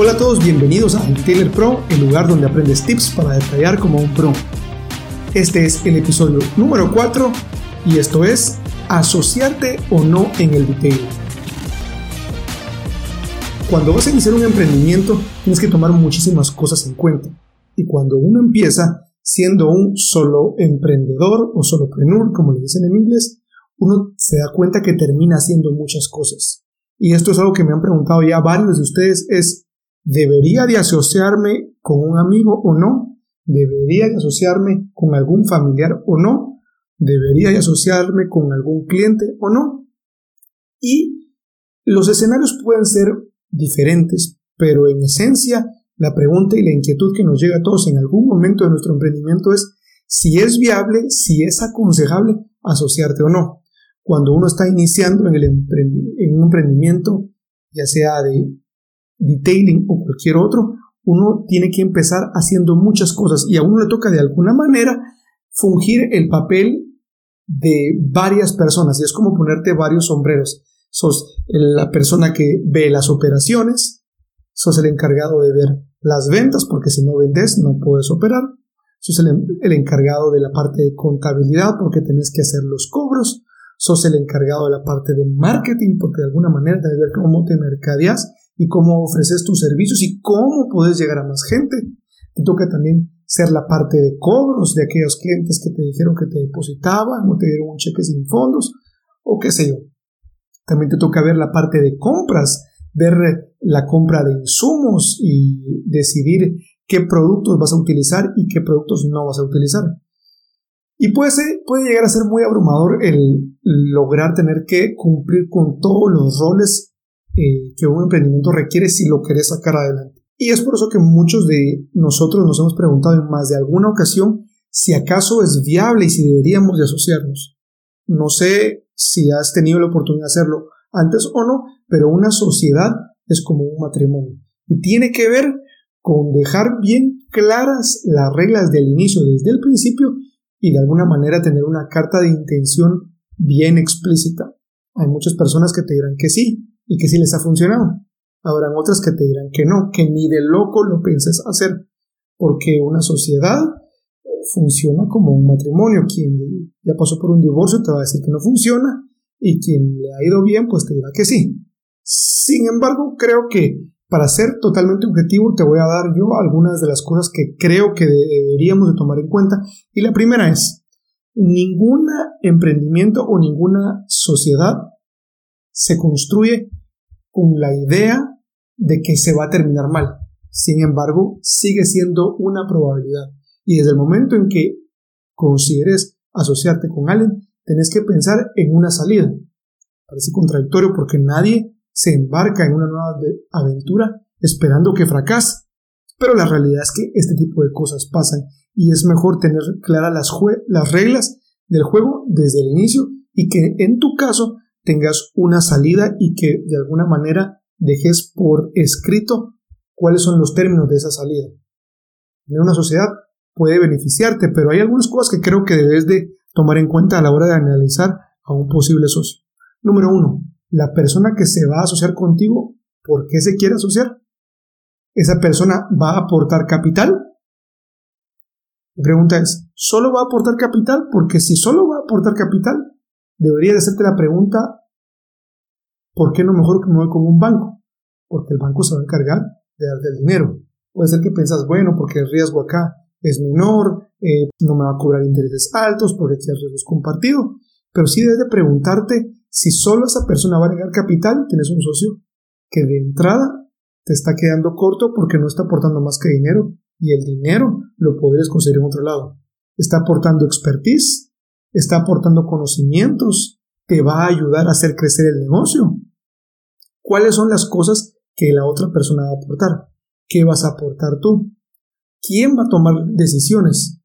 Hola a todos, bienvenidos a Detailer Pro, el lugar donde aprendes tips para detallar como un pro. Este es el episodio número 4 y esto es asociarte o no en el detailing. Cuando vas a iniciar un emprendimiento tienes que tomar muchísimas cosas en cuenta y cuando uno empieza siendo un solo emprendedor o solopreneur, como le dicen en inglés, uno se da cuenta que termina haciendo muchas cosas. Y esto es algo que me han preguntado ya varios de ustedes, es ¿Debería de asociarme con un amigo o no? ¿Debería de asociarme con algún familiar o no? ¿Debería de asociarme con algún cliente o no? Y los escenarios pueden ser diferentes, pero en esencia la pregunta y la inquietud que nos llega a todos en algún momento de nuestro emprendimiento es si es viable, si es aconsejable asociarte o no. Cuando uno está iniciando en, el en un emprendimiento, ya sea de detailing o cualquier otro, uno tiene que empezar haciendo muchas cosas y a uno le toca de alguna manera fungir el papel de varias personas. Y es como ponerte varios sombreros. Sos la persona que ve las operaciones, sos el encargado de ver las ventas, porque si no vendes no puedes operar, sos el, encargado de la parte de contabilidad, porque tenés que hacer los cobros, sos el encargado de la parte de marketing, porque de alguna manera debes ver cómo te mercadeas y cómo ofreces tus servicios y cómo puedes llegar a más gente. Te toca también ser la parte de cobros de aquellos clientes que te dijeron que te depositaban o te dieron un cheque sin fondos o qué sé yo. También te toca ver la parte de compras, ver la compra de insumos y decidir qué productos vas a utilizar y qué productos no vas a utilizar. Y puede, puede llegar a ser muy abrumador el lograr tener que cumplir con todos los roles eh, que un emprendimiento requiere si lo querés sacar adelante. Y es por eso que muchos de nosotros nos hemos preguntado en más de alguna ocasión si acaso es viable y si deberíamos de asociarnos. No sé si has tenido la oportunidad de hacerlo antes o no, pero una sociedad es como un matrimonio y tiene que ver con dejar bien claras las reglas del inicio desde el principio y de alguna manera tener una carta de intención bien explícita. Hay muchas personas que te dirán que sí, y que sí les ha funcionado. Habrán otras que te dirán que no, que ni de loco lo pienses hacer, porque una sociedad eh, funciona como un matrimonio. Quien ya pasó por un divorcio te va a decir que no funciona y quien le ha ido bien pues te dirá que sí. Sin embargo, creo que para ser totalmente objetivo te voy a dar yo algunas de las cosas que creo que deberíamos de tomar en cuenta. Y la primera es, ningún emprendimiento o ninguna sociedad se construye con la idea de que se va a terminar mal. Sin embargo, sigue siendo una probabilidad. Y desde el momento en que consideres asociarte con alguien, tenés que pensar en una salida. Parece contradictorio porque nadie se embarca en una nueva aventura esperando que fracase. Pero la realidad es que este tipo de cosas pasan y es mejor tener claras las, las reglas del juego desde el inicio y que en tu caso tengas una salida y que de alguna manera dejes por escrito cuáles son los términos de esa salida. En una sociedad puede beneficiarte, pero hay algunas cosas que creo que debes de tomar en cuenta a la hora de analizar a un posible socio. Número uno, la persona que se va a asociar contigo, ¿por qué se quiere asociar? ¿Esa persona va a aportar capital? La pregunta es, ¿solo va a aportar capital? Porque si solo va a aportar capital, debería de hacerte la pregunta, ¿por qué no mejor que me voy con un banco? Porque el banco se va a encargar de darte el dinero. Puede ser que piensas, bueno, porque el riesgo acá es menor, eh, no me va a cobrar intereses altos, porque el riesgo es compartido. Pero sí debes de preguntarte si solo esa persona va a agregar capital, tienes un socio que de entrada te está quedando corto porque no está aportando más que dinero y el dinero lo podrías conseguir en otro lado. Está aportando expertise está aportando conocimientos, te va a ayudar a hacer crecer el negocio. ¿Cuáles son las cosas que la otra persona va a aportar? ¿Qué vas a aportar tú? ¿Quién va a tomar decisiones?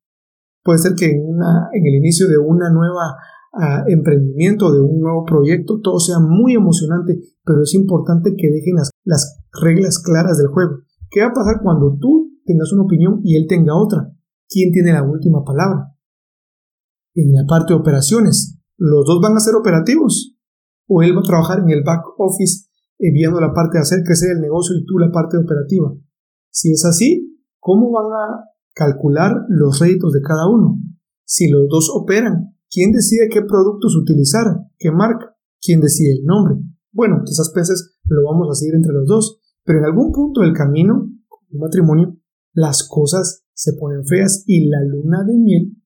Puede ser que en, una, en el inicio de una nueva uh, emprendimiento, de un nuevo proyecto, todo sea muy emocionante, pero es importante que dejen las, las reglas claras del juego. ¿Qué va a pasar cuando tú tengas una opinión y él tenga otra? ¿Quién tiene la última palabra? en la parte de operaciones. Los dos van a ser operativos. O él va a trabajar en el back office viendo la parte de hacer crecer el negocio y tú la parte operativa. Si es así, ¿cómo van a calcular los réditos de cada uno? Si los dos operan, ¿quién decide qué productos utilizar? ¿Qué marca? ¿Quién decide el nombre? Bueno, quizás penses, lo vamos a seguir entre los dos, pero en algún punto del camino, un matrimonio, las cosas se ponen feas y la luna de miel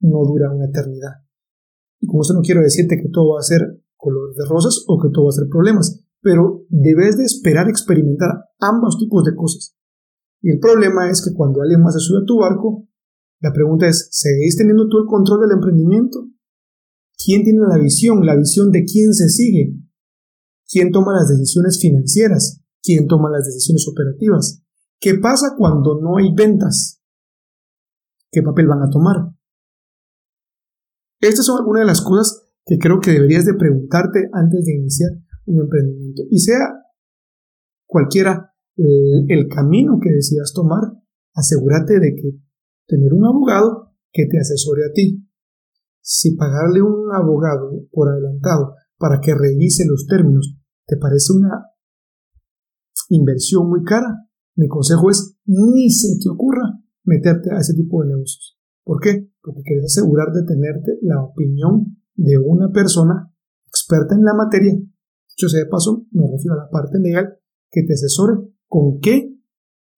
no dura una eternidad. Y con eso no quiero decirte que todo va a ser color de rosas o que todo va a ser problemas, pero debes de esperar experimentar ambos tipos de cosas. Y el problema es que cuando alguien más se sube a tu barco, la pregunta es, ¿seguís teniendo tú el control del emprendimiento? ¿Quién tiene la visión? La visión de quién se sigue. ¿Quién toma las decisiones financieras? ¿Quién toma las decisiones operativas? ¿Qué pasa cuando no hay ventas? ¿Qué papel van a tomar? Estas son algunas de las cosas que creo que deberías de preguntarte antes de iniciar un emprendimiento. Y sea cualquiera el, camino que decidas tomar, asegúrate de que tener un abogado que te asesore a ti. Si pagarle un abogado por adelantado para que revise los términos te parece una inversión muy cara, mi consejo es ni se te ocurra meterte a ese tipo de negocios. ¿Por qué? Porque quieres asegurar de tenerte la opinión de una persona experta en la materia. Dicho sea de paso, me refiero a la parte legal que te asesore con qué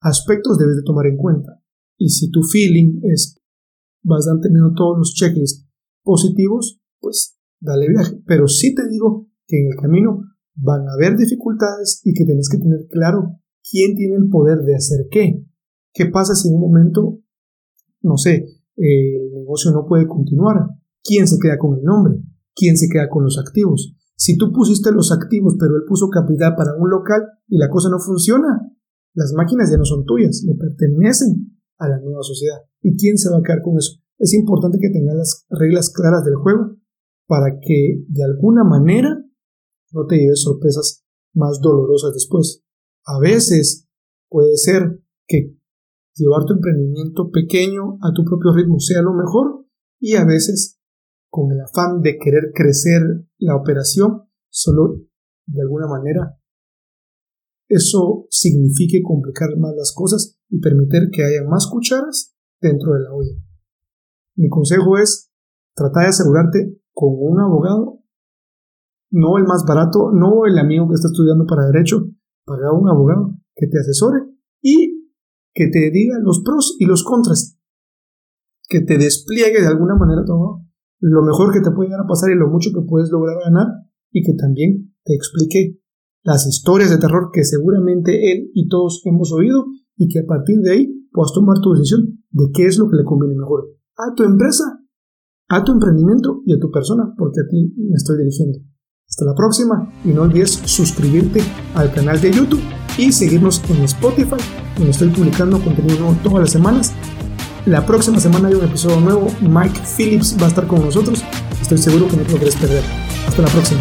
aspectos debes de tomar en cuenta. Y si tu feeling es vas tener todos los checklists positivos, pues dale viaje. Pero sí te digo que en el camino van a haber dificultades y que tienes que tener claro quién tiene el poder de hacer qué. ¿Qué pasa si en un momento, no sé, el negocio no puede continuar? ¿Quién se queda con el nombre? ¿Quién se queda con los activos? Si tú pusiste los activos pero él puso capital para un local y la cosa no funciona, las máquinas ya no son tuyas, le pertenecen a la nueva sociedad. ¿Y quién se va a quedar con eso? Es importante que tengas las reglas claras del juego para que de alguna manera no te lleves sorpresas más dolorosas después. A veces puede ser que llevar tu emprendimiento pequeño a tu propio ritmo sea lo mejor y a veces con el afán de querer crecer la operación, solo de alguna manera eso signifique complicar más las cosas y permitir que haya más cucharas dentro de la olla. Mi consejo es tratar de asegurarte con un abogado no el más barato, no el amigo que está estudiando para derecho, paga un abogado que te asesore y que te diga los pros y los contras, que te despliegue de alguna manera todo lo mejor que te puede llegar a pasar y lo mucho que puedes lograr ganar y que también te explique las historias de terror que seguramente él y todos hemos oído y que a partir de ahí puedas tomar tu decisión de qué es lo que le conviene mejor a tu empresa, a tu emprendimiento y a tu persona, porque a ti me estoy dirigiendo. Hasta la próxima y no olvides suscribirte al canal de YouTube y seguirnos en Spotify, donde estoy publicando contenido nuevo todas las semanas. La próxima semana hay un episodio nuevo. Mike Phillips va a estar con nosotros. Estoy seguro que no te lo querés perder. Hasta la próxima.